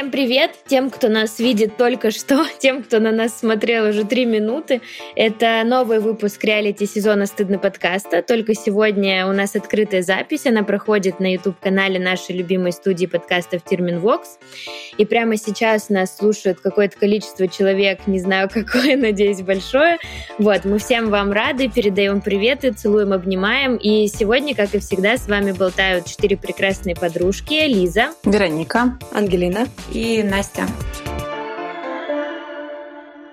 Всем привет тем, кто нас видит только что, тем, кто на нас смотрел уже три минуты. Это новый выпуск реалити-сезона «Стыдно подкаста». Только сегодня у нас открытая запись. Она проходит на YouTube-канале нашей любимой студии подкастов «Термин Вокс». И прямо сейчас нас слушает какое-то количество человек, не знаю какое, надеюсь, большое. Вот, мы всем вам рады, передаем приветы, целуем, обнимаем. И сегодня, как и всегда, с вами болтают четыре прекрасные подружки. Лиза. Вероника. Ангелина и Настя.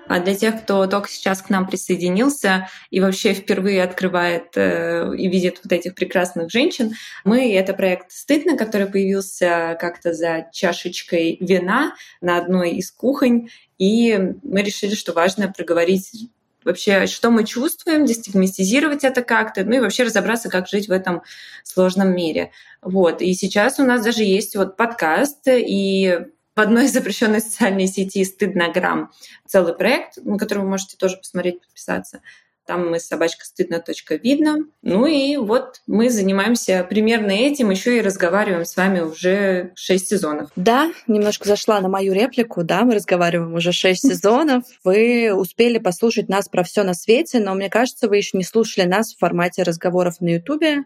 А для тех, кто только сейчас к нам присоединился и вообще впервые открывает э, и видит вот этих прекрасных женщин, мы — это проект «Стыдно», который появился как-то за чашечкой вина на одной из кухонь, и мы решили, что важно проговорить вообще, что мы чувствуем, дестигматизировать это как-то, ну и вообще разобраться, как жить в этом сложном мире. Вот. И сейчас у нас даже есть вот подкаст, и в одной из запрещенной социальной сети «Стыднограмм» целый проект, на который вы можете тоже посмотреть, подписаться. Там мы собачка стыдно. Видно. Ну и вот мы занимаемся примерно этим, еще и разговариваем с вами уже шесть сезонов. Да, немножко зашла на мою реплику. Да, мы разговариваем уже шесть сезонов. Вы успели послушать нас про все на свете, но мне кажется, вы еще не слушали нас в формате разговоров на Ютубе.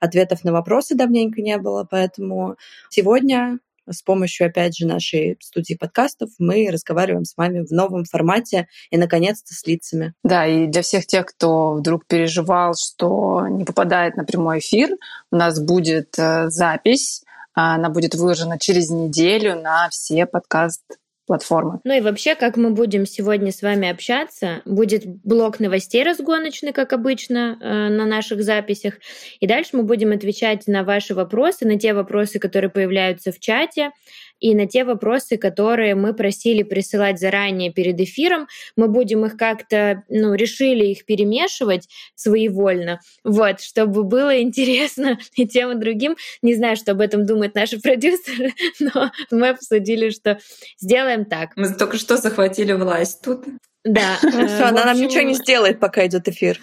Ответов на вопросы давненько не было, поэтому сегодня с помощью, опять же, нашей студии подкастов мы разговариваем с вами в новом формате и, наконец-то, с лицами. Да, и для всех тех, кто вдруг переживал, что не попадает на прямой эфир, у нас будет э, запись, она будет выложена через неделю на все подкаст платформы. Ну и вообще, как мы будем сегодня с вами общаться, будет блок новостей разгоночный, как обычно, э, на наших записях. И дальше мы будем отвечать на ваши вопросы, на те вопросы, которые появляются в чате и на те вопросы, которые мы просили присылать заранее перед эфиром. Мы будем их как-то, ну, решили их перемешивать своевольно, вот, чтобы было интересно и тем, и другим. Не знаю, что об этом думают наши продюсеры, но мы обсудили, что сделаем так. Мы только что захватили власть тут. Да. Ну, все, она нам ничего не сделает, пока идет эфир.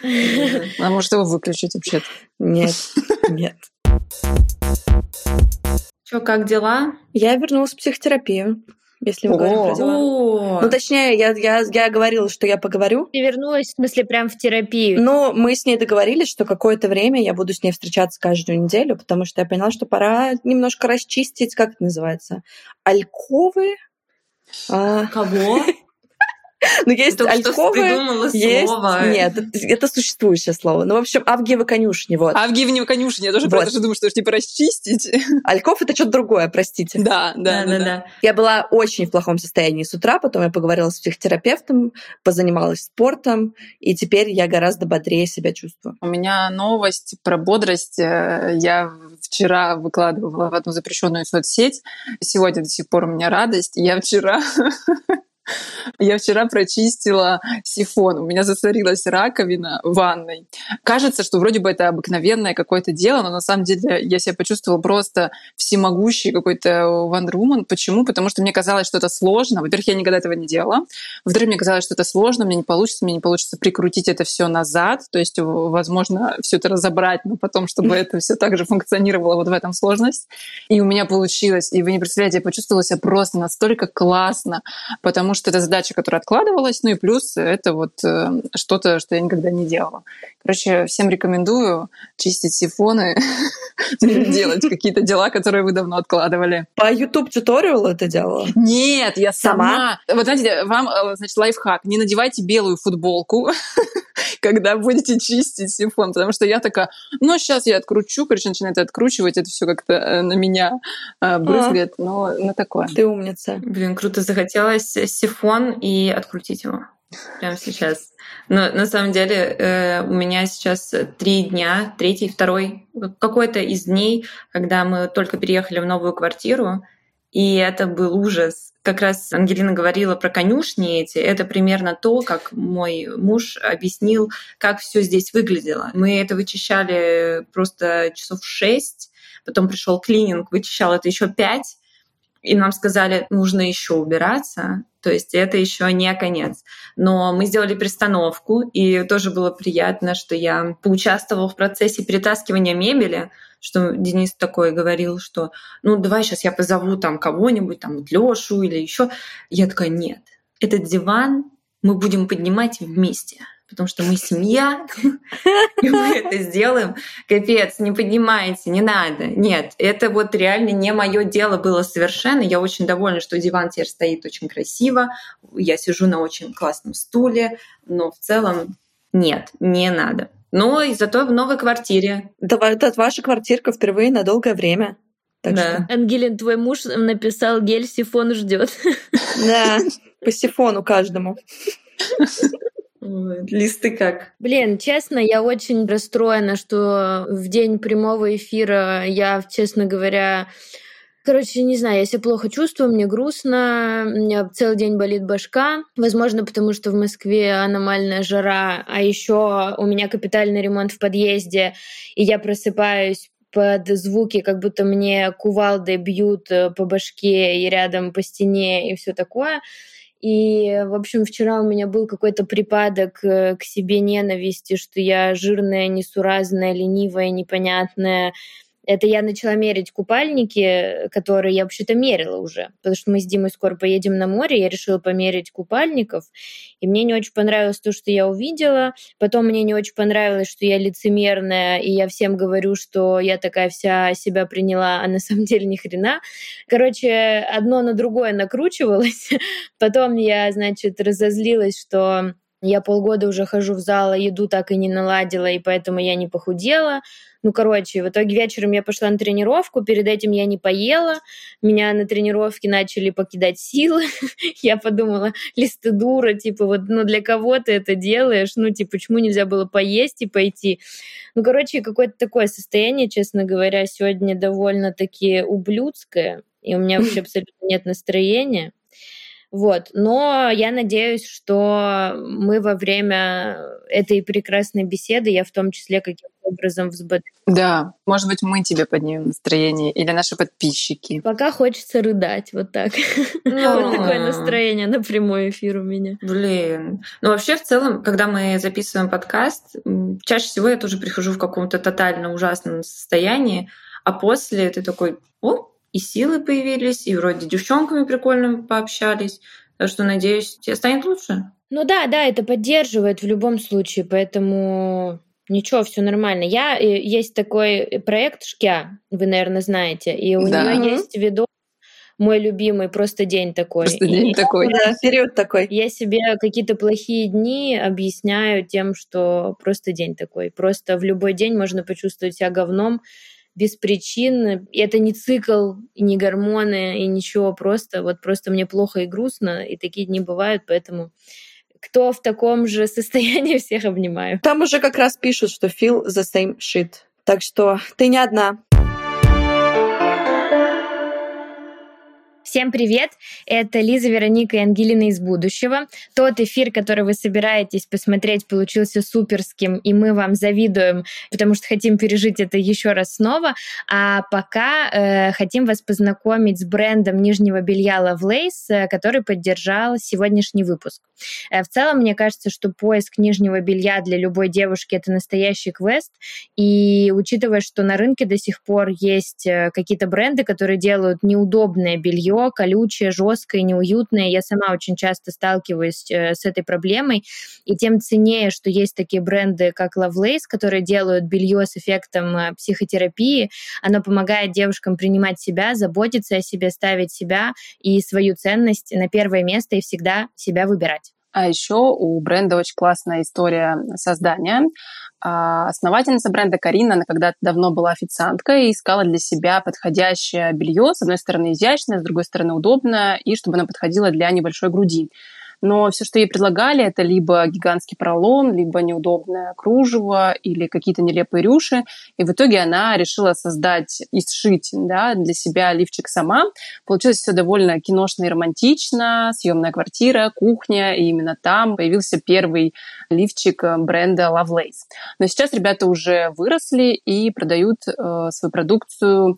Она может его выключить вообще-то. Нет, нет. Что, как дела? Я вернулась в психотерапию. Если мы говорим про дела. Ну, точнее, я, я, я говорила, что я поговорю. Ты вернулась, в смысле, прям в терапию? Ну, мы с ней договорились, что какое-то время я буду с ней встречаться каждую неделю, потому что я поняла, что пора немножко расчистить, как это называется, альковы. А... Кого? Ну, есть Только альковы, есть... Слово. Нет, это существующее слово. Ну, в общем, авгиевы конюшни, вот. Авгиевы конюшни, я тоже вот. про это же думаю, что типа расчистить. Альков — это что-то другое, простите. Да, да, да, да, да. Я была очень в плохом состоянии с утра, потом я поговорила с психотерапевтом, позанималась спортом, и теперь я гораздо бодрее себя чувствую. У меня новость про бодрость. Э, я вчера выкладывала в одну запрещенную соцсеть. Сегодня до сих пор у меня радость. Я вчера Я вчера прочистила сифон. У меня засорилась раковина в ванной. Кажется, что вроде бы это обыкновенное какое-то дело, но на самом деле я себя почувствовала просто всемогущей какой-то Woman. Почему? Потому что мне казалось, что это сложно. Во-первых, я никогда этого не делала. Во-вторых, мне казалось, что это сложно, мне не получится, мне не получится прикрутить это все назад. То есть, возможно, все это разобрать, но потом, чтобы это все так же функционировало, вот в этом сложность. И у меня получилось. И вы не представляете, я почувствовала себя просто настолько классно, потому что это задача, которая откладывалась, ну и плюс это вот э, что-то, что я никогда не делала. Короче, всем рекомендую чистить сифоны, делать какие-то дела, которые вы давно откладывали. По YouTube туториалу это делала? Нет, я сама. Вот знаете, вам, э, значит, лайфхак. Не надевайте белую футболку, когда будете чистить сифон, потому что я такая, ну, сейчас я откручу, короче, начинает откручивать, это все как-то э, на меня брызгает, но на такое. Ты умница. Блин, круто захотелось сифон и открутить его прямо сейчас. Но на самом деле э, у меня сейчас три дня, третий, второй, какой-то из дней, когда мы только переехали в новую квартиру, и это был ужас. Как раз Ангелина говорила про конюшни эти. Это примерно то, как мой муж объяснил, как все здесь выглядело. Мы это вычищали просто часов шесть, потом пришел клининг, вычищал это еще пять, и нам сказали, нужно еще убираться, то есть это еще не конец. Но мы сделали перестановку, и тоже было приятно, что я поучаствовала в процессе перетаскивания мебели, что Денис такой говорил, что ну давай сейчас я позову там кого-нибудь, там Лёшу или еще. Я такая, нет, этот диван мы будем поднимать вместе потому что мы семья, и мы это сделаем. Капец, не поднимайте, не надо. Нет, это вот реально не мое дело было совершенно. Я очень довольна, что диван теперь стоит очень красиво. Я сижу на очень классном стуле, но в целом нет, не надо. Но и зато в новой квартире. Это, это ваша квартирка впервые на долгое время. Так да. Что... Ангелин, твой муж написал гель сифон ждет. Да, по сифону каждому. Листы как? Блин, честно, я очень расстроена, что в день прямого эфира я, честно говоря, Короче, не знаю, я себя плохо чувствую, мне грустно, у меня целый день болит башка. Возможно, потому что в Москве аномальная жара, а еще у меня капитальный ремонт в подъезде, и я просыпаюсь под звуки, как будто мне кувалды бьют э, по башке и рядом по стене и все такое. И, в общем, вчера у меня был какой-то припадок э, к себе ненависти, что я жирная, несуразная, ленивая, непонятная, это я начала мерить купальники, которые я вообще-то мерила уже, потому что мы с Димой скоро поедем на море, я решила померить купальников, и мне не очень понравилось то, что я увидела, потом мне не очень понравилось, что я лицемерная, и я всем говорю, что я такая вся себя приняла, а на самом деле ни хрена. Короче, одно на другое накручивалось, потом я, значит, разозлилась, что я полгода уже хожу в зал, а еду так и не наладила, и поэтому я не похудела. Ну, короче, в итоге вечером я пошла на тренировку, перед этим я не поела, меня на тренировке начали покидать силы. я подумала, листы дура, типа, вот, ну, для кого ты это делаешь? Ну, типа, почему нельзя было поесть и пойти? Ну, короче, какое-то такое состояние, честно говоря, сегодня довольно-таки ублюдское, и у меня вообще абсолютно нет настроения. Вот. Но я надеюсь, что мы во время этой прекрасной беседы, я в том числе каким-то образом взбодрю. Да, может быть, мы тебе поднимем настроение или наши подписчики. Пока хочется рыдать, вот так. Вот такое настроение на прямой эфир у меня. Блин. Ну, вообще, в целом, когда мы записываем подкаст, чаще всего я тоже прихожу в каком-то тотально ужасном состоянии, а после ты такой, о, и силы появились, и вроде девчонками прикольно пообщались. Так что, надеюсь, тебе станет лучше. Ну да, да, это поддерживает в любом случае, поэтому ничего, все нормально. Я э, есть такой проект Шкя, вы, наверное, знаете, и у да. нее есть видос мой любимый просто день такой. Просто день и, такой. Да, период такой. Я себе какие-то плохие дни объясняю тем, что просто день такой. Просто в любой день можно почувствовать себя говном, без причин. Это не цикл, и не гормоны, и ничего, просто вот просто мне плохо и грустно, и такие дни бывают, поэтому кто в таком же состоянии, всех обнимаю. Там уже как раз пишут, что feel the same shit. Так что ты не одна. Всем привет! Это Лиза, Вероника и Ангелина из будущего. Тот эфир, который вы собираетесь посмотреть, получился суперским, и мы вам завидуем, потому что хотим пережить это еще раз снова. А пока э, хотим вас познакомить с брендом нижнего белья Lovelace, э, который поддержал сегодняшний выпуск. Э, в целом, мне кажется, что поиск нижнего белья для любой девушки это настоящий квест. И учитывая, что на рынке до сих пор есть э, какие-то бренды, которые делают неудобное белье, колючее, жесткое, неуютное. Я сама очень часто сталкиваюсь э, с этой проблемой. И тем ценнее, что есть такие бренды, как Lovelace, которые делают белье с эффектом э, психотерапии. Оно помогает девушкам принимать себя, заботиться о себе, ставить себя и свою ценность на первое место и всегда себя выбирать. А еще у бренда очень классная история создания. А, основательница бренда Карина, она когда-то давно была официанткой и искала для себя подходящее белье, с одной стороны изящное, с другой стороны удобное, и чтобы оно подходило для небольшой груди но все, что ей предлагали, это либо гигантский пролон, либо неудобное кружево или какие-то нелепые рюши. И в итоге она решила создать и сшить да, для себя лифчик сама. Получилось все довольно киношно и романтично. Съемная квартира, кухня, и именно там появился первый лифчик бренда Lovelace. Но сейчас ребята уже выросли и продают э, свою продукцию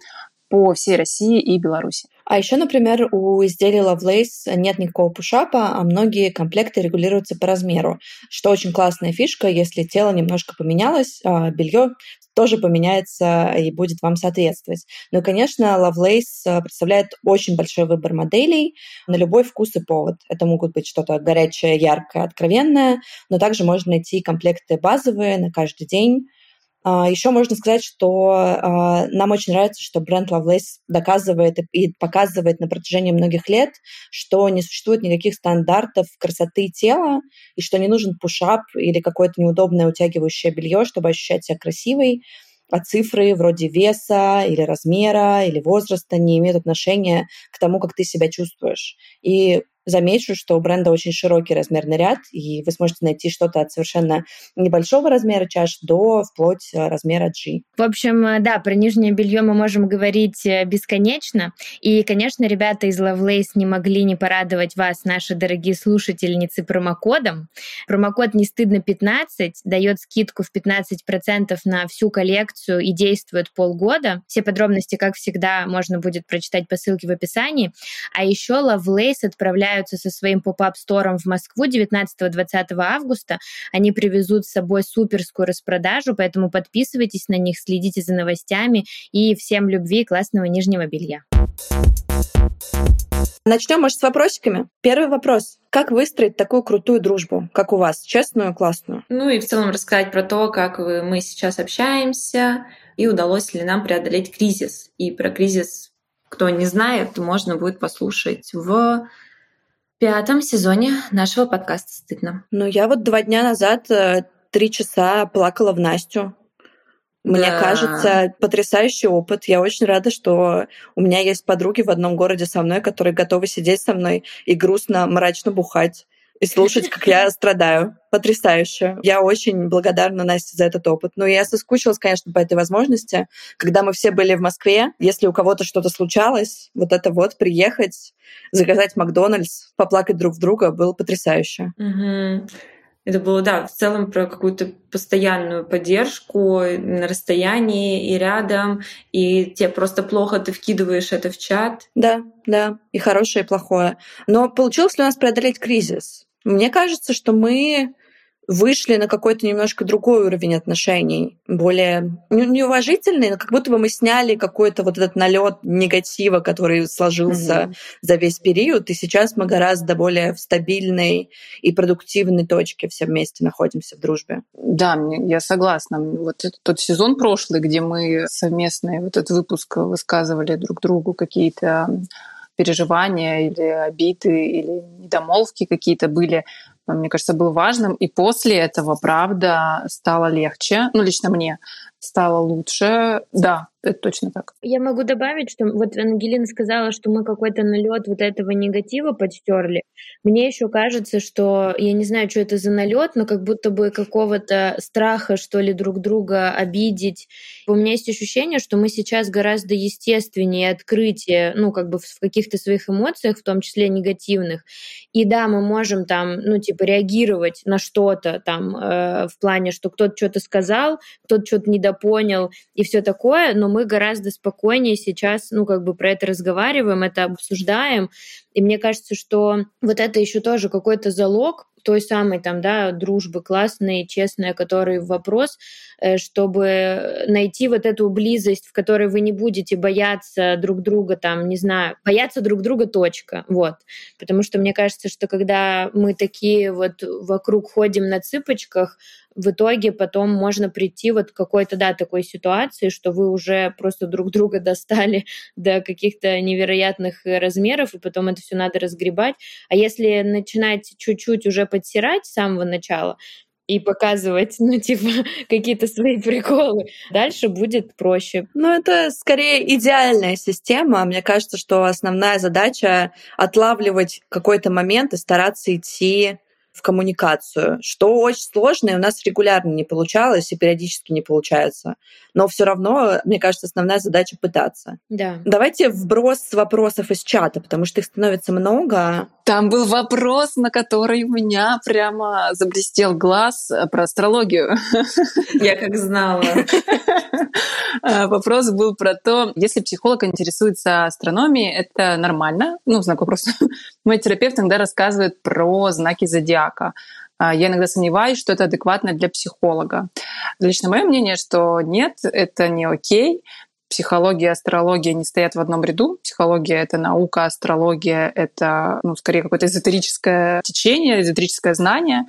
по всей России и Беларуси. А еще, например, у изделий Lovelace нет никакого пушапа, а многие комплекты регулируются по размеру, что очень классная фишка, если тело немножко поменялось, а белье тоже поменяется и будет вам соответствовать. Ну и, конечно, Lovelace э, представляет очень большой выбор моделей на любой вкус и повод. Это могут быть что-то горячее, яркое, откровенное, но также можно найти комплекты базовые на каждый день, а, Еще можно сказать, что а, нам очень нравится, что бренд Lovelace доказывает и показывает на протяжении многих лет, что не существует никаких стандартов красоты тела, и что не нужен пушап или какое-то неудобное утягивающее белье, чтобы ощущать себя красивой а цифры вроде веса или размера или возраста не имеют отношения к тому, как ты себя чувствуешь. И замечу, что у бренда очень широкий размерный ряд, и вы сможете найти что-то от совершенно небольшого размера чаш до вплоть э, размера G. В общем, э, да, про нижнее белье мы можем говорить э, бесконечно. И, конечно, ребята из Lovelace не могли не порадовать вас, наши дорогие слушательницы, промокодом. Промокод «Не стыдно 15» дает скидку в 15% на всю коллекцию и действует полгода. Все подробности, как всегда, можно будет прочитать по ссылке в описании. А еще Lovelace отправляют отправляются со своим поп-ап-стором в Москву 19-20 августа. Они привезут с собой суперскую распродажу, поэтому подписывайтесь на них, следите за новостями и всем любви и классного нижнего белья. Начнем, может, с вопросиками. Первый вопрос. Как выстроить такую крутую дружбу, как у вас? Честную, классную? Ну и в целом рассказать про то, как мы сейчас общаемся, и удалось ли нам преодолеть кризис. И про кризис, кто не знает, можно будет послушать в пятом сезоне нашего подкаста «Стыдно». Ну, я вот два дня назад э, три часа плакала в Настю. Мне да. кажется, потрясающий опыт. Я очень рада, что у меня есть подруги в одном городе со мной, которые готовы сидеть со мной и грустно, мрачно бухать и слушать, как я страдаю. Потрясающе. Я очень благодарна Насте за этот опыт. Но я соскучилась, конечно, по этой возможности. Когда мы все были в Москве, если у кого-то что-то случалось, вот это вот приехать, заказать Макдональдс, поплакать друг в друга было потрясающе. Угу. Это было, да, в целом про какую-то постоянную поддержку на расстоянии и рядом, и тебе просто плохо, ты вкидываешь это в чат. Да, да, и хорошее, и плохое. Но получилось ли у нас преодолеть кризис? Мне кажется, что мы вышли на какой-то немножко другой уровень отношений, более неуважительный, но как будто бы мы сняли какой-то вот этот налет негатива, который сложился mm-hmm. за весь период, и сейчас мы гораздо более в стабильной и продуктивной точке все вместе находимся в дружбе. Да, я согласна. Вот этот тот сезон прошлый, где мы совместно вот этот выпуск высказывали друг другу какие-то переживания или обиды или недомолвки какие-то были, мне кажется, был важным. И после этого, правда, стало легче. Ну, лично мне стало лучше. Да, это точно так. Я могу добавить, что вот Ангелина сказала, что мы какой-то налет вот этого негатива подстерли. Мне еще кажется, что я не знаю, что это за налет, но как будто бы какого-то страха, что ли, друг друга обидеть. У меня есть ощущение, что мы сейчас гораздо естественнее открытие, ну, как бы в каких-то своих эмоциях, в том числе негативных. И да, мы можем там, ну, типа, реагировать на что-то там э, в плане, что кто-то что-то сказал, кто-то что-то не недопонял и все такое, но мы гораздо спокойнее сейчас, ну, как бы про это разговариваем, это обсуждаем. И мне кажется, что вот это еще тоже какой-то залог той самой там, да, дружбы классной, честной, который вопрос, э, чтобы найти вот эту близость, в которой вы не будете бояться друг друга, там, не знаю, бояться друг друга, точка, вот. Потому что мне кажется, что когда мы такие вот вокруг ходим на цыпочках, в итоге потом можно прийти вот к какой-то, да, такой ситуации, что вы уже просто друг друга достали до каких-то невероятных размеров, и потом это все надо разгребать. А если начинать чуть-чуть уже подтирать с самого начала, и показывать, ну, типа, какие-то свои приколы. Дальше будет проще. Ну, это скорее идеальная система. Мне кажется, что основная задача — отлавливать какой-то момент и стараться идти в коммуникацию, что очень сложно, и у нас регулярно не получалось, и периодически не получается. Но все равно, мне кажется, основная задача пытаться. Да. Давайте вброс вопросов из чата, потому что их становится много. Там был вопрос, на который у меня прямо заблестел глаз про астрологию. Я как знала. Э, вопрос был про то, если психолог интересуется астрономией, это нормально. Ну, знак вопроса. Мой терапевт иногда рассказывает про знаки зодиака. А, я иногда сомневаюсь, что это адекватно для психолога. Лично мое мнение, что нет, это не окей. Психология и астрология не стоят в одном ряду. Психология — это наука, астрология — это, ну, скорее, какое-то эзотерическое течение, эзотерическое знание.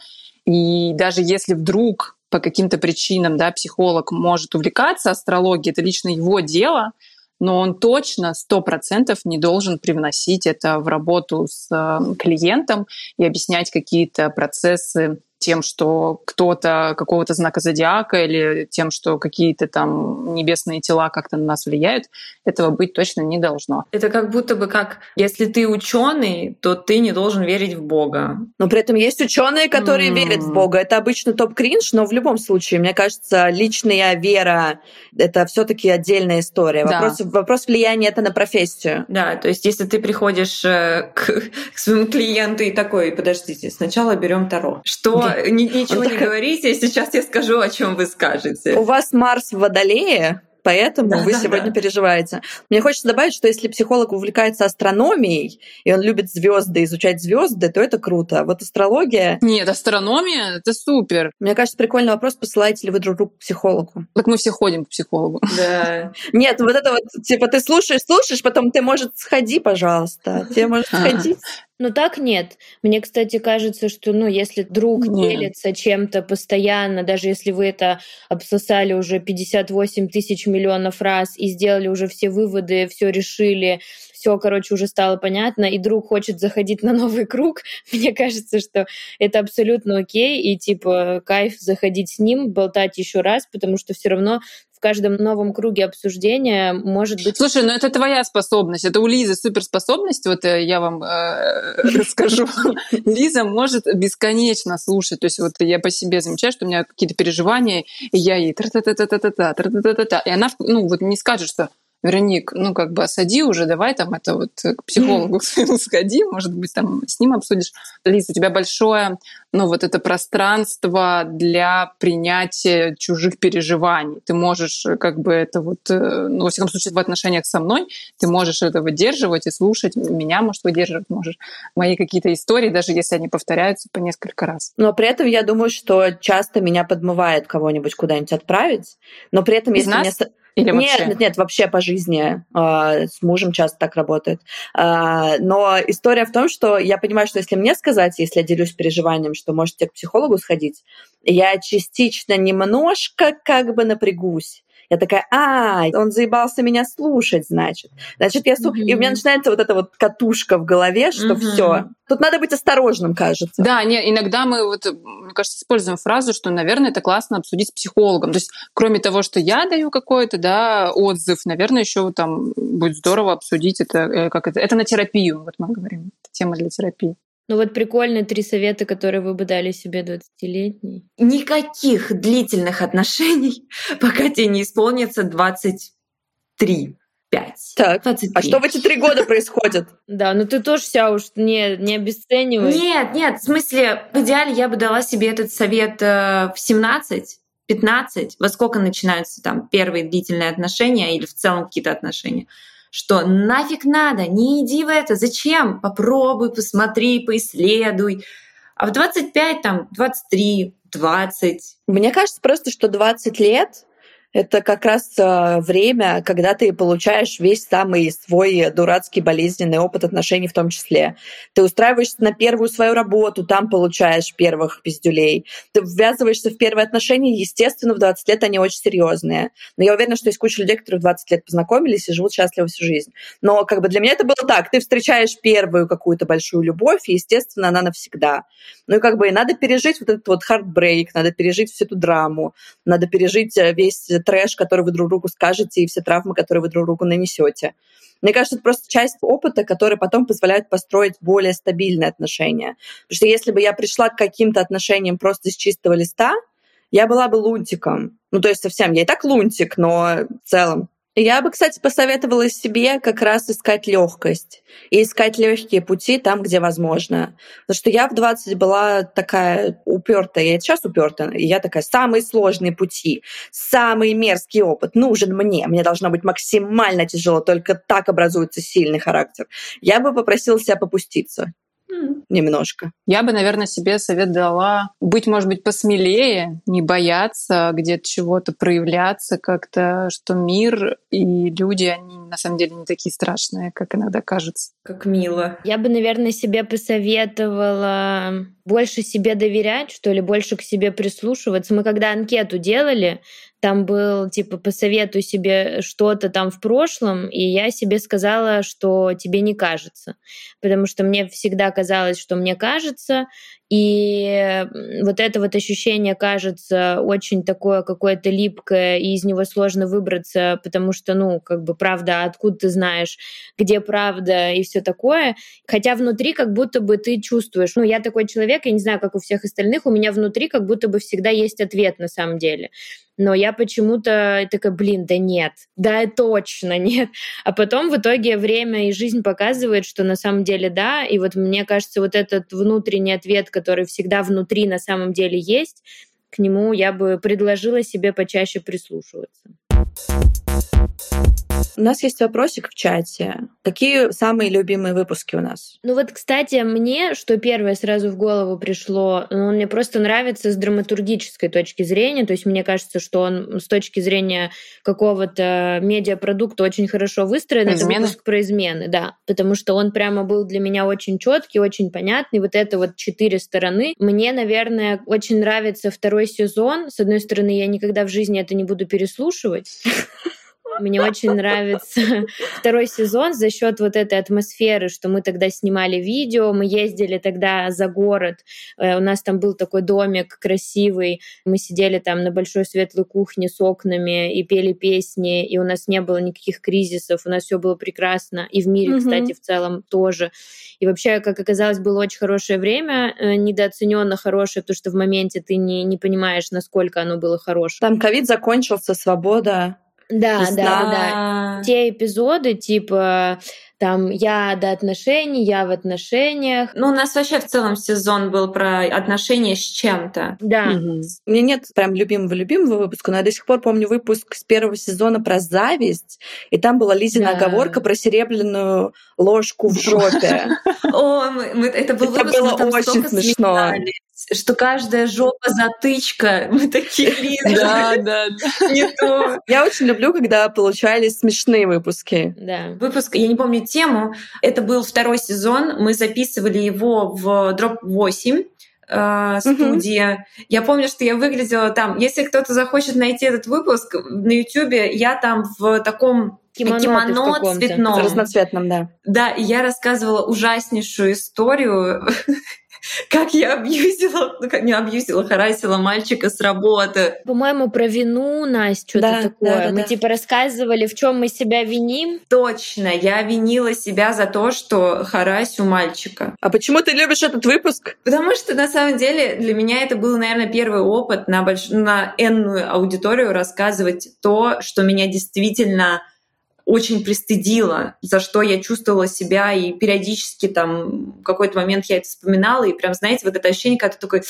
И даже если вдруг по каким-то причинам да, психолог может увлекаться астрологией, это лично его дело, но он точно сто процентов не должен привносить это в работу с э, клиентом и объяснять какие-то процессы тем, что кто-то какого-то знака зодиака или тем, что какие-то там небесные тела как-то на нас влияют, этого быть точно не должно. Это как будто бы как, если ты ученый, то ты не должен верить в Бога. Но при этом есть ученые, которые mm. верят в Бога. Это обычно топ-кринж, но в любом случае, мне кажется, личная вера — это все таки отдельная история. Да. Вопрос, вопрос влияния — это на профессию. Да, то есть если ты приходишь э, к, к своему клиенту и такой, подождите, сначала берем Таро. Что ничего не говорите, сейчас я скажу, о чем вы скажете. У вас Марс в Водолее, поэтому да, вы да, сегодня да. переживаете. Мне хочется добавить, что если психолог увлекается астрономией, и он любит звезды, изучать звезды, то это круто. А вот астрология... Нет, астрономия — это супер. Мне кажется, прикольный вопрос, посылаете ли вы друг другу к психологу. Так мы все ходим к психологу. Да. Нет, вот это вот, типа, ты слушаешь, слушаешь, потом ты, может, сходи, пожалуйста. Тебе может сходить. Ну так нет. Мне, кстати, кажется, что, ну, если друг нет. делится чем-то постоянно, даже если вы это обсосали уже 58 тысяч миллионов раз и сделали уже все выводы, все решили, все, короче, уже стало понятно, и друг хочет заходить на новый круг, мне кажется, что это абсолютно окей, и типа кайф заходить с ним, болтать еще раз, потому что все равно в каждом новом круге обсуждения может быть... Слушай, ну это твоя способность, это у Лизы суперспособность, вот э, я вам э, расскажу. Лиза может бесконечно слушать, то есть вот я по себе замечаю, что у меня какие-то переживания, и я ей тра-та-та-та-та-та, тра-та-та-та-та, и она, ну вот не скажет, что Вероник, ну как бы осади уже, давай там это вот к психологу своему сходи, может быть, там с ним обсудишь. Лиз, у тебя большое, ну вот это пространство для принятия чужих переживаний. Ты можешь как бы это вот, э, ну во всяком случае в отношениях со мной, ты можешь это выдерживать и слушать, меня, может, выдерживать можешь. Мои какие-то истории, даже если они повторяются по несколько раз. Но при этом я думаю, что часто меня подмывает кого-нибудь куда-нибудь отправить, но при этом, Из если нас? мне или вообще? Нет, нет, нет, вообще по жизни. Э, с мужем часто так работает. Э, но история в том, что я понимаю, что если мне сказать, если я делюсь переживанием, что можете к психологу сходить, я частично немножко как бы напрягусь. Я такая, а, он заебался меня слушать, значит. Значит, я слушаю. Mm-hmm. И у меня начинается вот эта вот катушка в голове, что mm-hmm. все. Тут надо быть осторожным, кажется. Да, не, иногда мы, вот, мне кажется, используем фразу, что, наверное, это классно обсудить с психологом. То есть, кроме того, что я даю какой-то, да, отзыв, наверное, еще там будет здорово обсудить это, э, как это, это на терапию, вот мы говорим, это тема для терапии. Ну вот прикольные три совета, которые вы бы дали себе 20-летней. Никаких длительных отношений, пока тебе не исполнится 23. 5. Так, 23. а что в эти три года происходит? Да, ну ты тоже вся уж не, не обесценивай. Нет, нет, в смысле, в идеале я бы дала себе этот совет э, в 17, 15, во сколько начинаются там первые длительные отношения или в целом какие-то отношения что нафиг надо, не иди в это, зачем? Попробуй, посмотри, поисследуй. А в 25, там, 23, 20. Мне кажется просто, что 20 лет это как раз а, время, когда ты получаешь весь самый свой дурацкий болезненный опыт отношений в том числе. Ты устраиваешься на первую свою работу, там получаешь первых пиздюлей. Ты ввязываешься в первые отношения, естественно, в 20 лет они очень серьезные. Но я уверена, что есть куча людей, которые в 20 лет познакомились и живут счастливо всю жизнь. Но как бы для меня это было так. Ты встречаешь первую какую-то большую любовь, и, естественно, она навсегда. Ну и как бы и надо пережить вот этот вот хардбрейк, надо пережить всю эту драму, надо пережить э, весь трэш, который вы друг другу скажете, и все травмы, которые вы друг другу нанесете. Мне кажется, это просто часть опыта, который потом позволяет построить более стабильные отношения. Потому что если бы я пришла к каким-то отношениям просто с чистого листа, я была бы лунтиком. Ну, то есть совсем, я и так лунтик, но в целом Я бы, кстати, посоветовала себе как раз искать легкость и искать легкие пути там, где возможно. Потому что я в 20 была такая упертая, я сейчас упертая, и я такая, самые сложные пути, самый мерзкий опыт нужен мне, мне должно быть максимально тяжело, только так образуется сильный характер. Я бы попросила себя попуститься немножко. Я бы, наверное, себе совет дала быть, может быть, посмелее, не бояться где-то чего-то проявляться как-то, что мир и люди, они на самом деле не такие страшные, как иногда кажется. Как мило. Я бы, наверное, себе посоветовала больше себе доверять, что ли, больше к себе прислушиваться. Мы когда анкету делали, там был типа посоветуй себе что-то там в прошлом, и я себе сказала, что тебе не кажется, потому что мне всегда казалось, что мне кажется, и вот это вот ощущение кажется очень такое какое-то липкое, и из него сложно выбраться, потому что, ну, как бы правда, откуда ты знаешь, где правда и все такое. Хотя внутри как будто бы ты чувствуешь, ну, я такой человек, я не знаю, как у всех остальных, у меня внутри как будто бы всегда есть ответ на самом деле. Но я почему-то такая, блин, да нет, да точно нет. А потом в итоге время и жизнь показывает, что на самом деле да. И вот мне кажется, вот этот внутренний ответ, который всегда внутри на самом деле есть, к нему я бы предложила себе почаще прислушиваться. У нас есть вопросик в чате. Какие самые любимые выпуски у нас? Ну вот, кстати, мне, что первое сразу в голову пришло, ну, он мне просто нравится с драматургической точки зрения. То есть мне кажется, что он с точки зрения какого-то медиапродукта очень хорошо выстроен. Про Это измены? выпуск про измены, да. Потому что он прямо был для меня очень четкий, очень понятный. Вот это вот четыре стороны. Мне, наверное, очень нравится второй сезон. С одной стороны, я никогда в жизни это не буду переслушивать. Мне очень нравится второй сезон за счет вот этой атмосферы, что мы тогда снимали видео, мы ездили тогда за город, э, у нас там был такой домик красивый, мы сидели там на большой светлой кухне с окнами и пели песни, и у нас не было никаких кризисов, у нас все было прекрасно, и в мире, mm-hmm. кстати, в целом тоже. И вообще, как оказалось, было очень хорошее время, э, недооцененно хорошее, потому что в моменте ты не, не понимаешь, насколько оно было хорошее. Там ковид закончился, свобода. Да, да, да. Те эпизоды, типа там я до отношений, я в отношениях. Ну, у нас вообще в целом сезон был про отношения с чем-то. Да. Угу. У меня нет прям любимого-любимого выпуска, но я до сих пор помню выпуск с первого сезона про зависть, и там была Лизина да. оговорка про серебряную ложку в жопе. О, это был выпуск, было очень смешно что каждая жопа затычка. Мы такие Лиза. Да, да, Не то. Я очень люблю, когда получались смешные выпуски. Да. Выпуск, я не помню тему. Это был второй сезон. Мы записывали его в Drop 8 э, студия. Mm-hmm. Я помню, что я выглядела там. Если кто-то захочет найти этот выпуск на Ютубе, я там в таком кимоно, кимоно цветном. Разноцветном, да. Да, и я рассказывала ужаснейшую историю как я абьюзила, ну как не абьюзила, харасила мальчика с работы. По-моему, про вину, Настя, что-то да, такое. Да, да, мы да. типа рассказывали, в чем мы себя виним. Точно, я винила себя за то, что харасю мальчика. А почему ты любишь этот выпуск? Потому что на самом деле для меня это был, наверное, первый опыт на, больш... на энную аудиторию рассказывать то, что меня действительно очень пристыдила, за что я чувствовала себя, и периодически там в какой-то момент я это вспоминала, и прям, знаете, вот это ощущение, когда ты такой,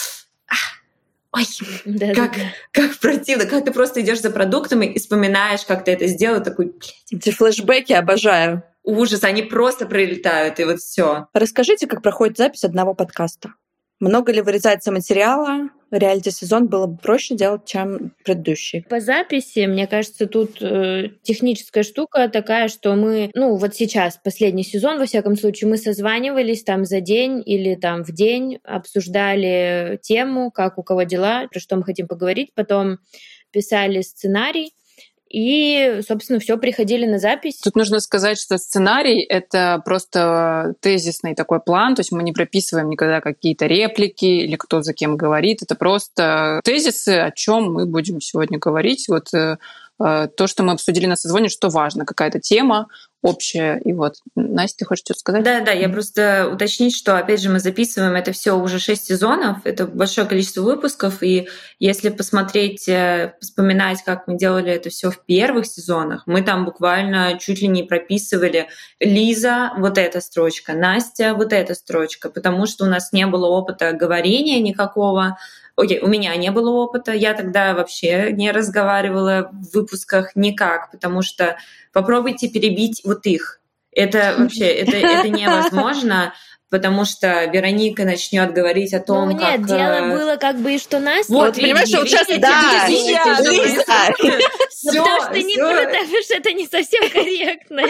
ой, да, как, да, как противно, как ты просто идешь за продуктами и вспоминаешь, как ты это сделал, такой, блядь. Эти флешбеки обожаю. Ужас, они просто прилетают, и вот все. Расскажите, как проходит запись одного подкаста. Много ли вырезается материала? Реалити-сезон было бы проще делать, чем предыдущий. По записи, мне кажется, тут э, техническая штука такая, что мы, ну вот сейчас, последний сезон, во всяком случае, мы созванивались там за день или там в день, обсуждали тему, как у кого дела, про что мы хотим поговорить, потом писали сценарий, и, собственно, все приходили на запись. Тут нужно сказать, что сценарий — это просто тезисный такой план, то есть мы не прописываем никогда какие-то реплики или кто за кем говорит, это просто тезисы, о чем мы будем сегодня говорить. Вот э, э, то, что мы обсудили на созвоне, что важно, какая-то тема, общее. И вот, Настя, ты хочешь что-то сказать? Да, да, я просто уточнить, что, опять же, мы записываем это все уже шесть сезонов, это большое количество выпусков, и если посмотреть, э, вспоминать, как мы делали это все в первых сезонах, мы там буквально чуть ли не прописывали Лиза, вот эта строчка, Настя, вот эта строчка, потому что у нас не было опыта говорения никакого, Окей, у меня не было опыта, я тогда вообще не разговаривала в выпусках никак, потому что попробуйте перебить вот их. Это вообще, это, это невозможно потому что Вероника начнет говорить о том, ну, нет, как... дело э, было как бы и что Настя... Вот, видите, понимаешь, вот сейчас, да, Лиза. Потому что не потому что это не совсем корректно.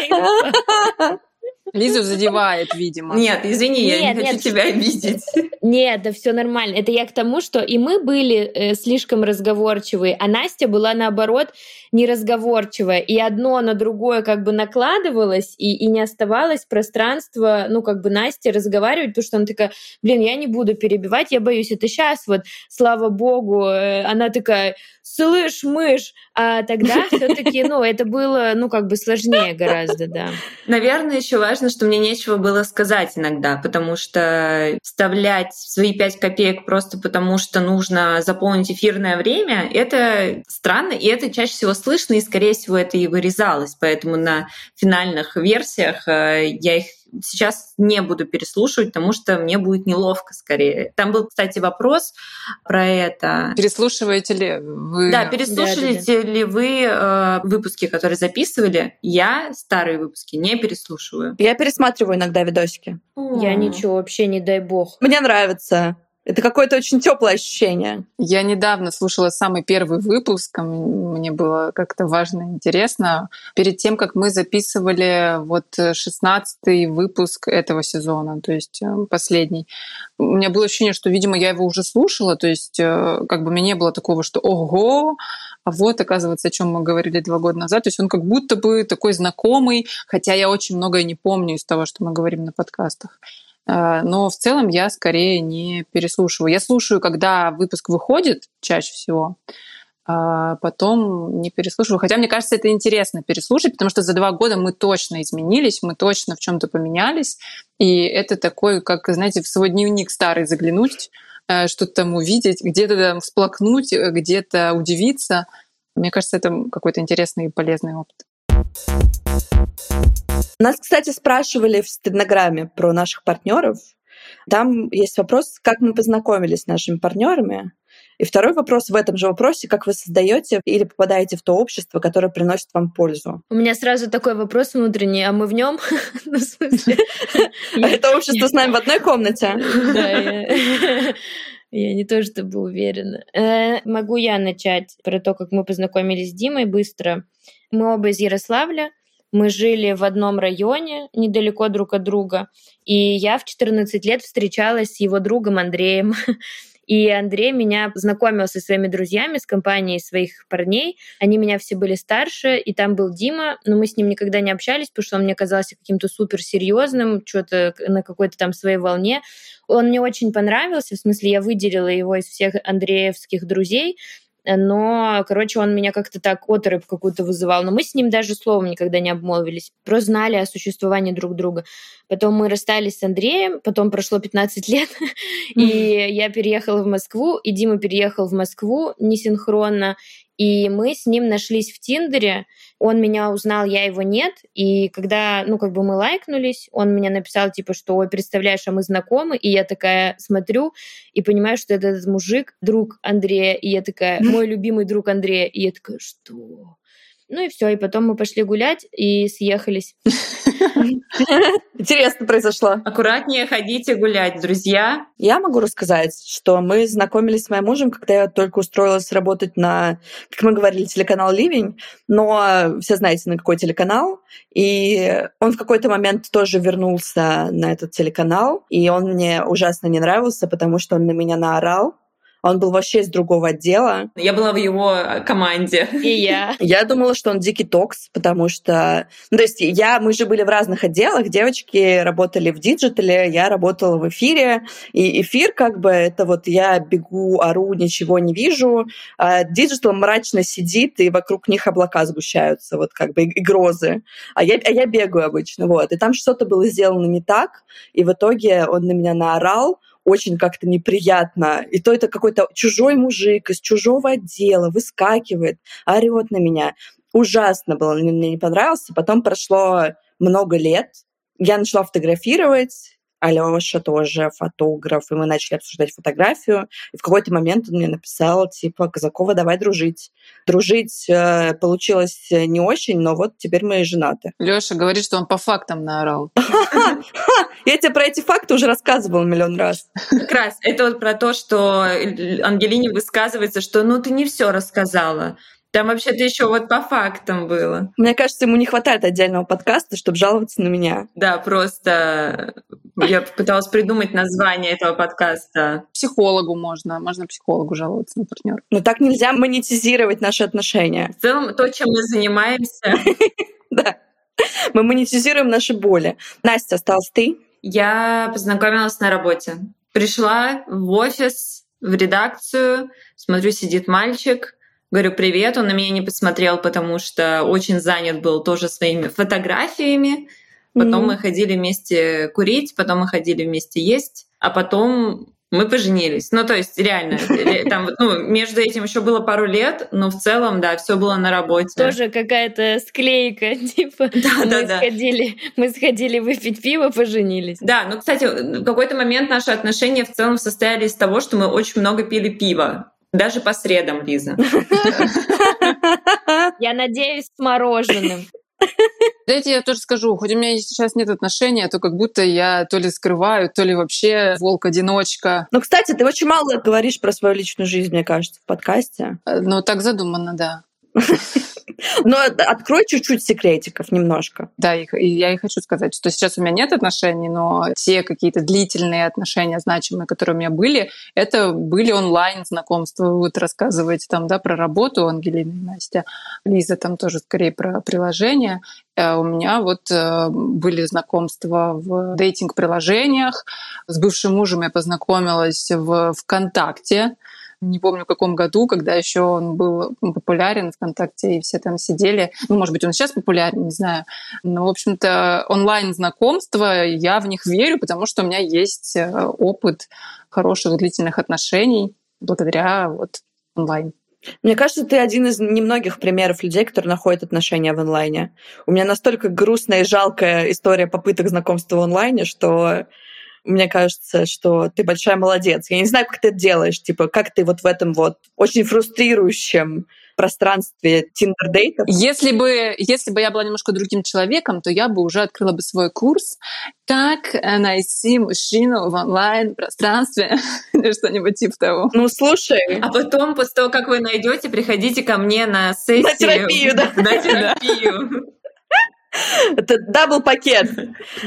Лизу задевает, видимо. Нет, извини, нет, я не нет. хочу тебя обидеть. Нет, да все нормально. Это я к тому, что и мы были э, слишком разговорчивые, а Настя была наоборот неразговорчивая. И одно на другое как бы накладывалось, и, и не оставалось пространства, ну, как бы Насте разговаривать, потому что она такая, блин, я не буду перебивать, я боюсь, это сейчас вот, слава богу, э, она такая, слышь, мышь, а тогда все-таки, ну, это было, ну, как бы сложнее гораздо, да. Наверное, еще важно, что мне нечего было сказать иногда, потому что вставлять свои пять копеек просто потому, что нужно заполнить эфирное время, это странно, и это чаще всего слышно, и, скорее всего, это и вырезалось. Поэтому на финальных версиях э, я их сейчас не буду переслушивать, потому что мне будет неловко скорее. Там был, кстати, вопрос про это. Переслушиваете ли вы? Да, переслушиваете ли вы э, выпуски, которые записывали? Я старые выпуски не переслушиваю. Я пересматриваю иногда видосики. Я ничего, вообще не дай бог. Мне нравится. Это какое-то очень теплое ощущение. Я недавно слушала самый первый выпуск, мне было как-то важно и интересно. Перед тем, как мы записывали вот шестнадцатый выпуск этого сезона, то есть э, последний, у меня было ощущение, что, видимо, я его уже слушала, то есть э, как бы меня не было такого, что «Ого!», а вот, оказывается, о чем мы говорили два года назад. То есть он как будто бы такой знакомый, хотя я очень многое не помню из того, что мы говорим на подкастах. Э, но в целом я скорее не переслушиваю. Я слушаю, когда выпуск выходит чаще всего, а потом не переслушиваю. Хотя мне кажется, это интересно переслушать, потому что за два года мы точно изменились, мы точно в чем-то поменялись. И это такой, как, знаете, в свой дневник старый заглянуть, э, что-то там увидеть, где-то там всплакнуть, э, где-то удивиться. Мне кажется, это какой-то интересный и полезный опыт. Нас, кстати, спрашивали в стенограмме про наших партнеров. Там есть вопрос, как мы познакомились с нашими партнерами. И второй вопрос в этом же вопросе, как вы создаете или попадаете в то общество, которое приносит вам пользу? У меня сразу такой вопрос внутренний, а мы в нем? Ну? А это общество с нами в одной комнате? Я не то чтобы уверена. Э, могу я начать про то, как мы познакомились с Димой быстро. Мы оба из Ярославля. Мы жили в одном районе, недалеко друг от друга. И я в 14 лет встречалась с его другом Андреем. И Андрей меня знакомил со своими друзьями, с компанией своих парней. Они меня все были старше, и там был Дима, но мы с ним никогда не общались, потому что он мне казался каким-то суперсерьезным, что-то на какой-то там своей волне. Он мне очень понравился, в смысле, я выделила его из всех андреевских друзей, но, короче, он меня как-то так оторопь какую-то вызывал. Но мы с ним даже словом никогда не обмолвились. Просто знали о существовании друг друга. Потом мы расстались с Андреем, потом прошло 15 лет, и я переехала в Москву, и Дима переехал в Москву несинхронно, и мы с ним нашлись в Тиндере. Он меня узнал, я его нет. И когда, ну, как бы мы лайкнулись, он мне написал, типа, что, ой, представляешь, а мы знакомы. И я такая смотрю и понимаю, что это этот мужик, друг Андрея. И я такая, мой любимый друг Андрея. И я такая, что? Ну и все, и потом мы пошли гулять и съехались. Интересно произошло. Аккуратнее ходите гулять, друзья. Я могу рассказать, что мы знакомились с моим мужем, когда я только устроилась работать на, как мы говорили, телеканал «Ливень», но все знаете, на какой телеканал. И он в какой-то момент тоже вернулся на этот телеканал, и он мне ужасно не нравился, потому что он на меня наорал он был вообще из другого отдела. Я была в его э, команде. И я. Я думала, что он дикий токс, потому что... Ну, то есть я, мы же были в разных отделах, девочки работали в digital е, я работала в эфире, и эфир как бы это вот я бегу, ору, ничего не вижу, а digital мрачно сидит, и вокруг них облака сгущаются, вот как бы и грозы. А я, а я бегаю обычно, вот. И там что-то было сделано не так, и в итоге он на меня наорал, очень как-то неприятно. И то это какой-то чужой мужик из чужого отдела выскакивает, орет на меня. Ужасно было, мне не понравился. Потом прошло много лет, я начала фотографировать, Алёша тоже фотограф, и мы начали обсуждать фотографию. И в какой-то момент он мне написал, типа, Казакова, давай дружить. Дружить э, получилось не очень, но вот теперь мы женаты. Лёша говорит, что он по фактам наорал. Я тебе про эти факты уже рассказывала миллион раз. Как раз это вот про то, что Ангелине высказывается, что ну ты не все рассказала. Там вообще-то еще вот по фактам было. Мне кажется, ему не хватает отдельного подкаста, чтобы жаловаться на меня. Да, просто я пыталась придумать название этого подкаста. Психологу можно, можно психологу жаловаться на партнера. Но так нельзя монетизировать наши отношения. В целом, то, чем мы занимаемся. Да. Мы монетизируем наши боли. Настя, осталась ты? Я познакомилась на работе. Пришла в офис, в редакцию, смотрю, сидит мальчик, Говорю, привет, он на меня не посмотрел, потому что очень занят был тоже своими фотографиями. Потом mm-hmm. мы ходили вместе курить, потом мы ходили вместе есть, а потом мы поженились. Ну, то есть, реально, там, ну, между этим еще было пару лет, но в целом, да, все было на работе. Тоже какая-то склейка, типа, да, мы, да, сходили, да. мы сходили выпить пиво, поженились. Да, ну, кстати, в какой-то момент наши отношения в целом состояли из того, что мы очень много пили пива. Даже по средам, Лиза. Я надеюсь, с мороженым. Дайте я тоже скажу, хоть у меня сейчас нет отношения, то как будто я то ли скрываю, то ли вообще волк-одиночка. Ну, кстати, ты очень мало говоришь про свою личную жизнь, мне кажется, в подкасте. Э, ну, так задумано, да. Но открой чуть-чуть секретиков немножко. Да, и я и хочу сказать, что сейчас у меня нет отношений, но те какие-то длительные отношения, значимые, которые у меня были, это были онлайн знакомства. Вы вот рассказываете там, да, про работу Ангелина и Настя. Лиза там тоже скорее про приложение. Э, у меня вот э, были знакомства в дейтинг-приложениях. С бывшим мужем я познакомилась в ВКонтакте не помню в каком году, когда еще он был популярен ВКонтакте, и все там сидели. Ну, может быть, он сейчас популярен, не знаю. Но, в общем-то, онлайн-знакомства, я в них верю, потому что у меня есть э, опыт хороших длительных отношений благодаря вот онлайн. Мне кажется, ты один из немногих примеров людей, которые находят отношения в онлайне. У меня настолько грустная и жалкая история попыток знакомства в онлайне, что мне кажется, что ты большая молодец. Я не знаю, как ты это делаешь, типа, как ты вот в этом вот очень фрустрирующем пространстве тиндер-дейтов. Если бы, если бы я была немножко другим человеком, то я бы уже открыла бы свой курс «Как найти мужчину в онлайн-пространстве» или что-нибудь типа того. Ну, слушай. А потом, после того, как вы найдете, приходите ко мне на сессию. На терапию, да. На терапию. Это double пакет.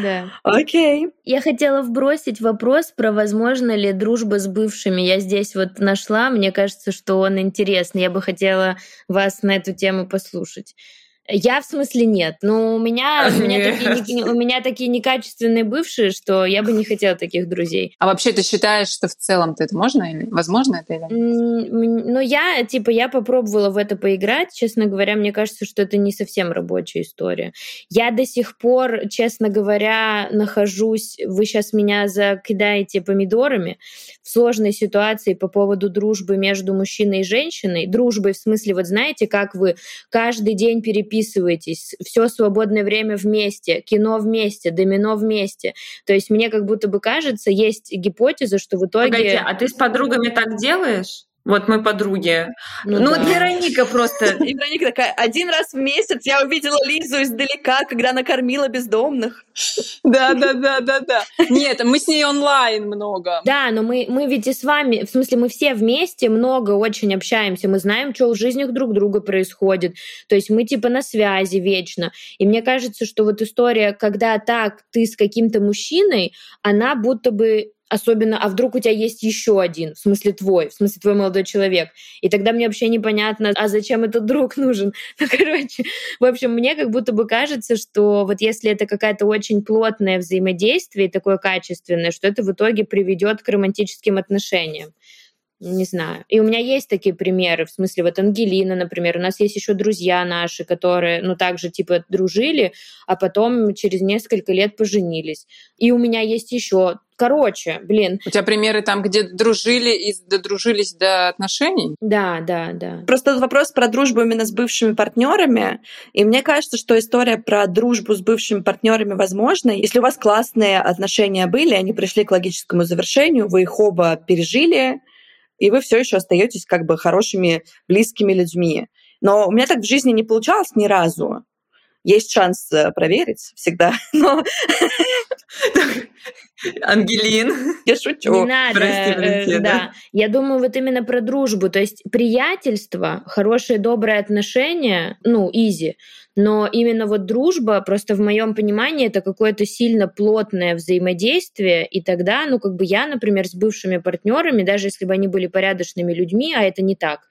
Да. Окей. Я хотела вбросить вопрос про возможно ли дружба с бывшими. Я здесь вот нашла, мне кажется, что он интересный. Я бы хотела вас на эту тему послушать. Я в смысле нет. Но у меня, у меня, такие, у меня такие некачественные бывшие, что я бы не хотела таких друзей. А вообще ты считаешь, что в целом-то это можно или возможно это или Ну, я, типа, я попробовала в это поиграть. Честно говоря, мне кажется, что это не совсем рабочая история. Я до сих пор, честно говоря, нахожусь... Вы сейчас меня закидаете помидорами в сложной ситуации по поводу дружбы между мужчиной и женщиной. Дружбы в смысле, вот знаете, как вы каждый день переписываете переписываетесь, все свободное время вместе, кино вместе, домино вместе. То есть мне как будто бы кажется, есть гипотеза, что в итоге... Погоди, а ты с подругами так делаешь? Вот мы подруги. Ну, ну да. Вероника просто. И Вероника такая, один раз в месяц я увидела Лизу издалека, когда она кормила бездомных. Да, да, да, да, да. Нет, мы с ней онлайн много. Да, но мы, мы ведь и с вами, в смысле, мы все вместе много очень общаемся, мы знаем, что в жизнях друг друга происходит. То есть мы типа на связи вечно. И мне кажется, что вот история, когда так ты с каким-то мужчиной, она будто бы особенно, а вдруг у тебя есть еще один, в смысле твой, в смысле твой молодой человек. И тогда мне вообще непонятно, а зачем этот друг нужен? Ну, короче, в общем, мне как будто бы кажется, что вот если это какая-то очень плотное взаимодействие, такое качественное, что это в итоге приведет к романтическим отношениям не знаю. И у меня есть такие примеры, в смысле, вот Ангелина, например, у нас есть еще друзья наши, которые, ну, также, типа, дружили, а потом через несколько лет поженились. И у меня есть еще Короче, блин. У тебя примеры там, где дружили и додружились до отношений? Да, да, да. Просто вопрос про дружбу именно с бывшими партнерами. И мне кажется, что история про дружбу с бывшими партнерами возможна. Если у вас классные отношения были, они пришли к логическому завершению, вы их оба пережили, и вы все еще остаетесь как бы хорошими, близкими людьми. Но у меня так в жизни не получалось ни разу. Есть шанс э, проверить всегда, но... Ангелин. Я шучу. Не надо. Прости, э, да. Я думаю, вот именно про дружбу. То есть приятельство, хорошие, добрые отношения, ну, изи. Но именно вот дружба, просто в моем понимании, это какое-то сильно плотное взаимодействие. И тогда, ну, как бы я, например, с бывшими партнерами, даже если бы они были порядочными людьми, а это не так,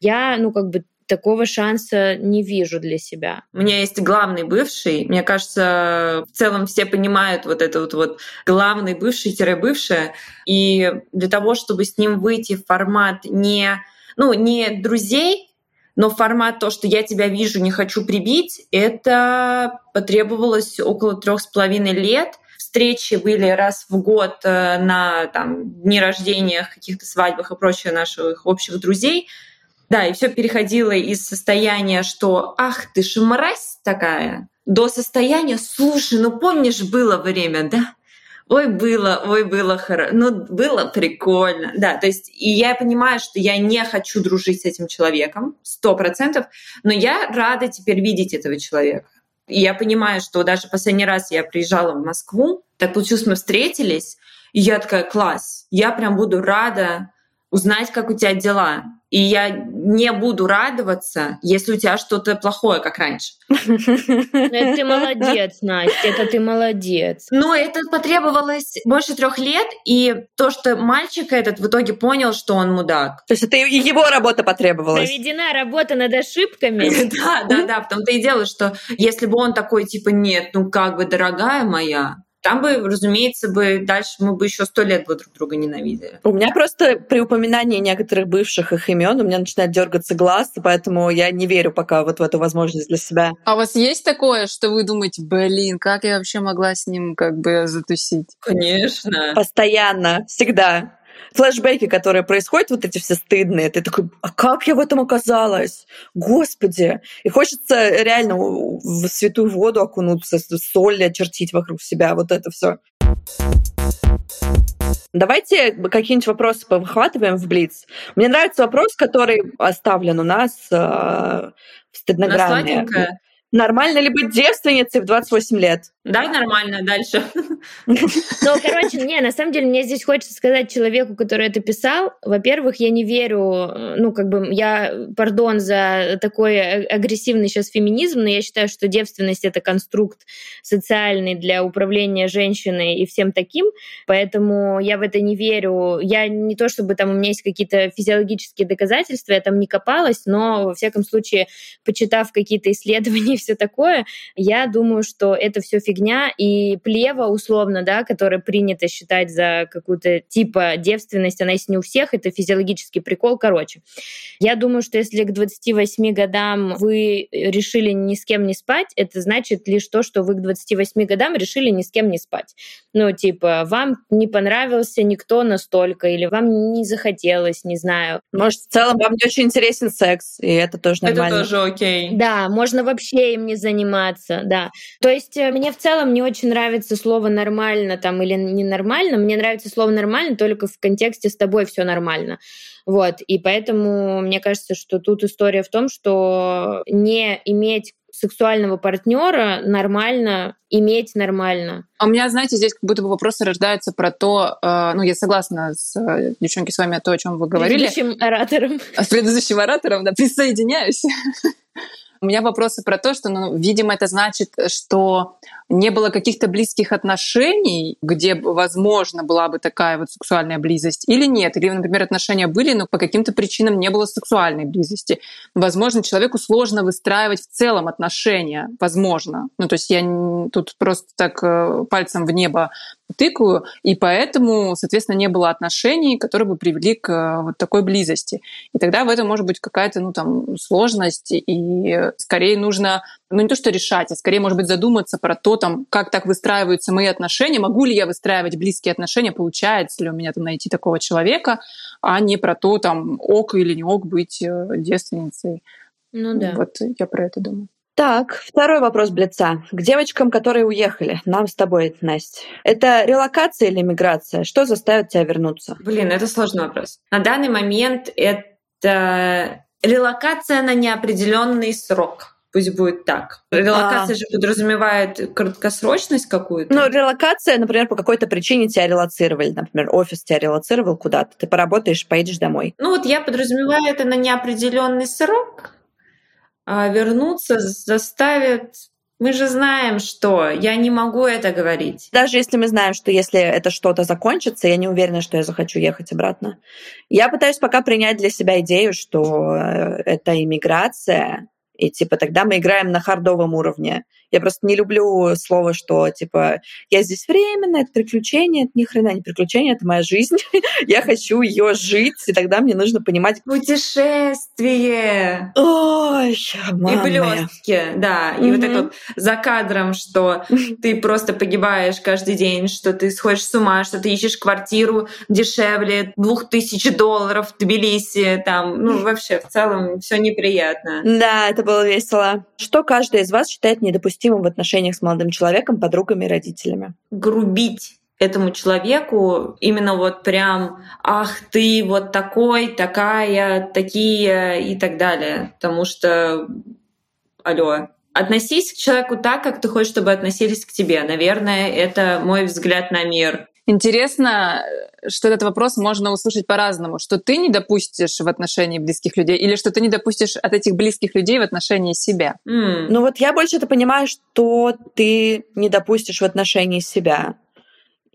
я, ну, как бы такого шанса не вижу для себя. У меня есть главный бывший. Мне кажется, в целом все понимают вот это вот, вот главный бывший-бывшая. И для того, чтобы с ним выйти в формат не, ну, не друзей, но формат то, что я тебя вижу, не хочу прибить, это потребовалось около трех с половиной лет. Встречи были раз в год э, на там, дни рождения, каких-то свадьбах и прочее наших общих друзей — да, и все переходило из состояния, что «ах ты ж мразь такая», до состояния «слушай, ну помнишь, было время, да?» Ой, было, ой, было хорошо, ну, было прикольно. Да, то есть, и я понимаю, что я не хочу дружить с этим человеком, сто процентов, но я рада теперь видеть этого человека. И я понимаю, что даже последний раз я приезжала в Москву, так получилось, мы встретились, и я такая, класс, я прям буду рада узнать, как у тебя дела. И я не буду радоваться, если у тебя что-то плохое, как раньше. Это ты молодец, Настя, это ты молодец. Но это потребовалось больше трех лет, и то, что мальчик этот в итоге понял, что он мудак. То есть это и его работа потребовалась. Проведена работа над ошибками. Да, да, да. В том-то и дело, что если бы он такой, типа, нет, ну как бы, дорогая моя, там бы, разумеется, бы дальше мы бы еще сто лет бы друг друга ненавидели. У меня просто при упоминании некоторых бывших их имен у меня начинает дергаться глаз, поэтому я не верю пока вот в эту возможность для себя. А у вас есть такое, что вы думаете, блин, как я вообще могла с ним как бы затусить? Конечно. Постоянно, всегда флешбеки, которые происходят, вот эти все стыдные, ты такой, а как я в этом оказалась? Господи! И хочется реально в святую воду окунуться, соль очертить вокруг себя, вот это все. Давайте какие-нибудь вопросы повыхватываем в Блиц. Мне нравится вопрос, который оставлен у нас э, в стыднограмме. Нормально ли быть девственницей в 28 лет? Да, нормально, дальше. Ну, короче, не, на самом деле мне здесь хочется сказать человеку, который это писал. Во-первых, я не верю, ну, как бы, я, пардон за такой агрессивный сейчас феминизм, но я считаю, что девственность — это конструкт социальный для управления женщиной и всем таким, поэтому я в это не верю. Я не то, чтобы там у меня есть какие-то физиологические доказательства, я там не копалась, но, во всяком случае, почитав какие-то исследования и все такое, я думаю, что это все фиг фигня, и плева, условно, да, которая принято считать за какую-то типа девственность, она есть не у всех, это физиологический прикол, короче. Я думаю, что если к 28 годам вы решили ни с кем не спать, это значит лишь то, что вы к 28 годам решили ни с кем не спать. Ну, типа, вам не понравился никто настолько, или вам не захотелось, не знаю. Может, в целом вам не очень интересен секс, и это тоже нормально. Это тоже окей. Да, можно вообще им не заниматься, да. То есть э, мне в целом не очень нравится слово нормально там или ненормально. Мне нравится слово нормально только в контексте с тобой все нормально. Вот. И поэтому мне кажется, что тут история в том, что не иметь сексуального партнера нормально иметь нормально. А у меня, знаете, здесь как будто бы вопросы рождаются про то, э, ну, я согласна с э, девчонки с вами о том, о чем вы говорили. С предыдущим оратором. С предыдущим оратором, да, присоединяюсь. У меня вопросы про то, что, ну, видимо, это значит, что не было каких-то близких отношений, где, возможно, была бы такая вот сексуальная близость, или нет? Или, например, отношения были, но по каким-то причинам не было сексуальной близости. Возможно, человеку сложно выстраивать в целом отношения. Возможно. Ну, то есть я тут просто так э, пальцем в небо тыкаю, и поэтому, соответственно, не было отношений, которые бы привели к э, вот такой близости. И тогда в этом может быть какая-то, ну, там, сложность, и скорее нужно, ну, не то что решать, а скорее, может быть, задуматься про то, там, как так выстраиваются мои отношения, могу ли я выстраивать близкие отношения, получается ли у меня там найти такого человека, а не про то, там, ок или не ок быть э, девственницей. Ну да. Вот я про это думаю. Так, второй вопрос Блица. К девочкам, которые уехали, нам с тобой, Настя. Это релокация или миграция? Что заставит тебя вернуться? Блин, это сложный вопрос. На данный момент это релокация на неопределенный срок. Пусть будет так. Релокация а. же подразумевает краткосрочность какую-то. Ну, релокация, например, по какой-то причине тебя релацировали. Например, офис тебя релацировал куда-то. Ты поработаешь, поедешь домой. Ну, вот я подразумеваю это на неопределенный срок а вернуться заставит мы же знаем, что я не могу это говорить. Даже если мы знаем, что если это что-то закончится, я не уверена, что я захочу ехать обратно. Я пытаюсь пока принять для себя идею, что э, это иммиграция, и типа тогда мы играем на хардовом уровне. Я просто не люблю слово, что типа я здесь временно, это приключение, это ни хрена не приключение, это моя жизнь. я хочу ее жить, и тогда мне нужно понимать... Путешествие! Ой, И блестки, да. И вот это вот за кадром, что ты просто погибаешь каждый день, что ты сходишь с ума, что ты ищешь квартиру дешевле двух тысяч долларов в Тбилиси, там, ну, вообще, в целом, все неприятно. Да, это было весело. Что каждый из вас считает недопустимым недопустимым в отношениях с молодым человеком, подругами и родителями. Грубить этому человеку именно вот прям «ах, ты вот такой, такая, такие» и так далее. Потому что, алло, относись к человеку так, как ты хочешь, чтобы относились к тебе. Наверное, это мой взгляд на мир. Интересно, что этот вопрос можно услышать по-разному, что ты не допустишь в отношении близких людей, или что ты не допустишь от этих близких людей в отношении себя. Mm. Ну вот я больше это понимаю, что ты не допустишь в отношении себя.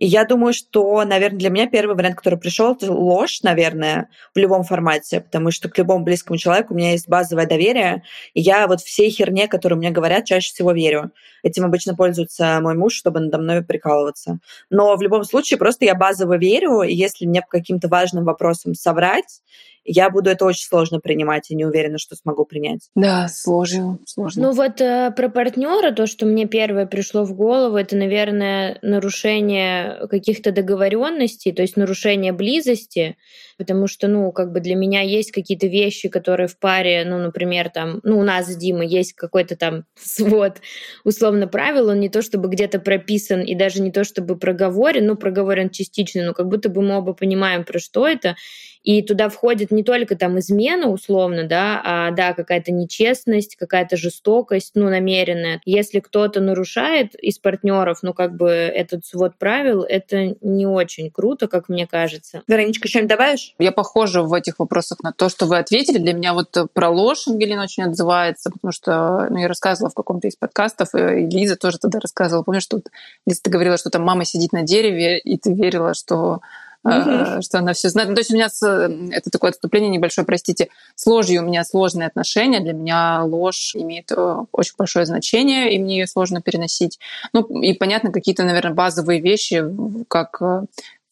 И я думаю, что, наверное, для меня первый вариант, который пришел, это ложь, наверное, в любом формате, потому что к любому близкому человеку у меня есть базовое доверие, и я вот всей херне, которую мне говорят, чаще всего верю. Этим обычно пользуется мой муж, чтобы надо мной прикалываться. Но в любом случае просто я базово верю, и если мне по каким-то важным вопросам соврать, я буду это очень сложно принимать и не уверена, что смогу принять. Да, сложно, сложно. Ну вот э, про партнера, то, что мне первое пришло в голову, это, наверное, нарушение каких-то договоренностей, то есть нарушение близости, потому что, ну, как бы для меня есть какие-то вещи, которые в паре, ну, например, там, ну, у нас с Димой есть какой-то там свод, условно, правил, он не то чтобы где-то прописан и даже не то чтобы проговорен, ну, проговорен частично, но как будто бы мы оба понимаем, про что это, и туда входит не только там измена условно, да, а да, какая-то нечестность, какая-то жестокость, ну, намеренная. Если кто-то нарушает из партнеров, ну, как бы этот свод правил, это не очень круто, как мне кажется. Вероничка, что-нибудь добавишь? Я похожа в этих вопросах на то, что вы ответили. Для меня вот про ложь Ангелина очень отзывается, потому что ну, я рассказывала в каком-то из подкастов, и Лиза тоже тогда рассказывала. Помнишь, что Лиза, ты говорила, что там мама сидит на дереве, и ты верила, что mm-hmm. что она все знает. Ну, то есть у меня с, это такое отступление небольшое, простите, с ложью у меня сложные отношения. Для меня ложь имеет э, очень большое значение, и мне ее сложно переносить. Ну, и понятно, какие-то, наверное, базовые вещи, как э,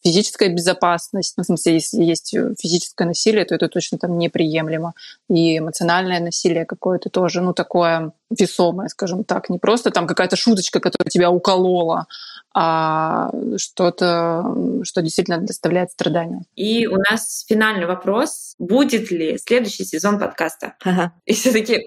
физическая безопасность, ну, в смысле, если есть физическое насилие, то это точно там неприемлемо. И эмоциональное насилие какое-то тоже, ну, такое весомое, скажем так. Не просто там какая-то шуточка, которая тебя уколола, а что-то, что действительно доставляет страдания. И у нас финальный вопрос. Будет ли следующий сезон подкаста? Ага. И все таки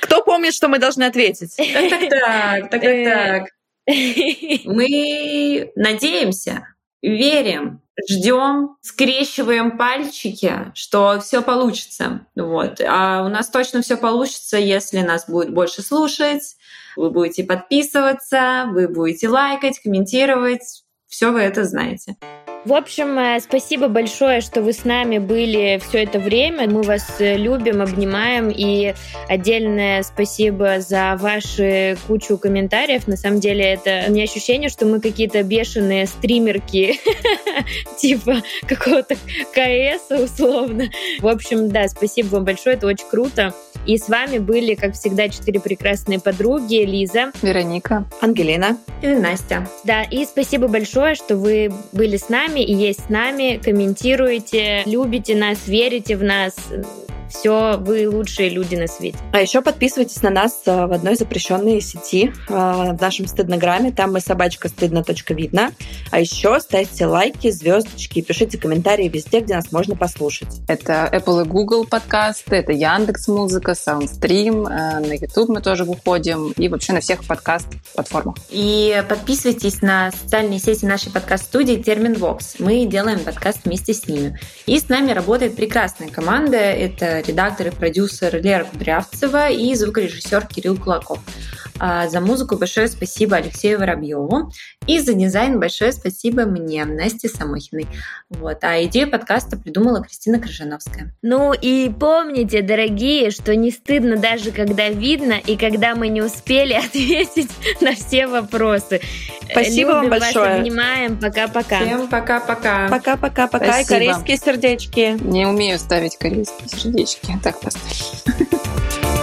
Кто помнит, что мы должны ответить? Так, так, так, так, так. Мы надеемся, верим, ждем, скрещиваем пальчики, что все получится. Вот. А у нас точно все получится, если нас будет больше слушать, вы будете подписываться, вы будете лайкать, комментировать. Все вы это знаете. В общем, э, спасибо большое, что вы с нами были все это время. Мы вас э, любим, обнимаем. И отдельное спасибо за ваши кучу комментариев. На самом деле, это не ощущение, что мы какие-то бешеные стримерки, типа какого-то КС условно. В общем, да, спасибо вам большое, это очень круто. И с вами были, как всегда, четыре прекрасные подруги. Лиза. Вероника. Ангелина. И Настя. Да, и спасибо большое, что вы были с нами и есть с нами, комментируете, любите нас, верите в нас все, вы лучшие люди на свете. А еще подписывайтесь на нас э, в одной запрещенной сети, э, в нашем стыднограмме. Там мы собачка стыдно. Видно. А еще ставьте лайки, звездочки и пишите комментарии везде, где нас можно послушать. Это Apple и Google подкасты, это Яндекс Музыка, Soundstream, э, на YouTube мы тоже выходим и вообще на всех подкаст-платформах. И подписывайтесь на социальные сети нашей подкаст-студии Терминвокс. Мы делаем подкаст вместе с ними. И с нами работает прекрасная команда. Это редактор и продюсер Лера Кудрявцева и звукорежиссер Кирилл Кулаков. А за музыку большое спасибо Алексею Воробьеву. И за дизайн большое спасибо мне, Насте Самохиной. Вот. А идею подкаста придумала Кристина Крыжановская. Ну и помните, дорогие, что не стыдно даже когда видно и когда мы не успели ответить на все вопросы. Спасибо Любим вам большое. Вас обнимаем. Пока-пока. Всем пока-пока. Пока-пока-пока. И корейские сердечки. Не умею ставить корейские сердечки. Так поставь.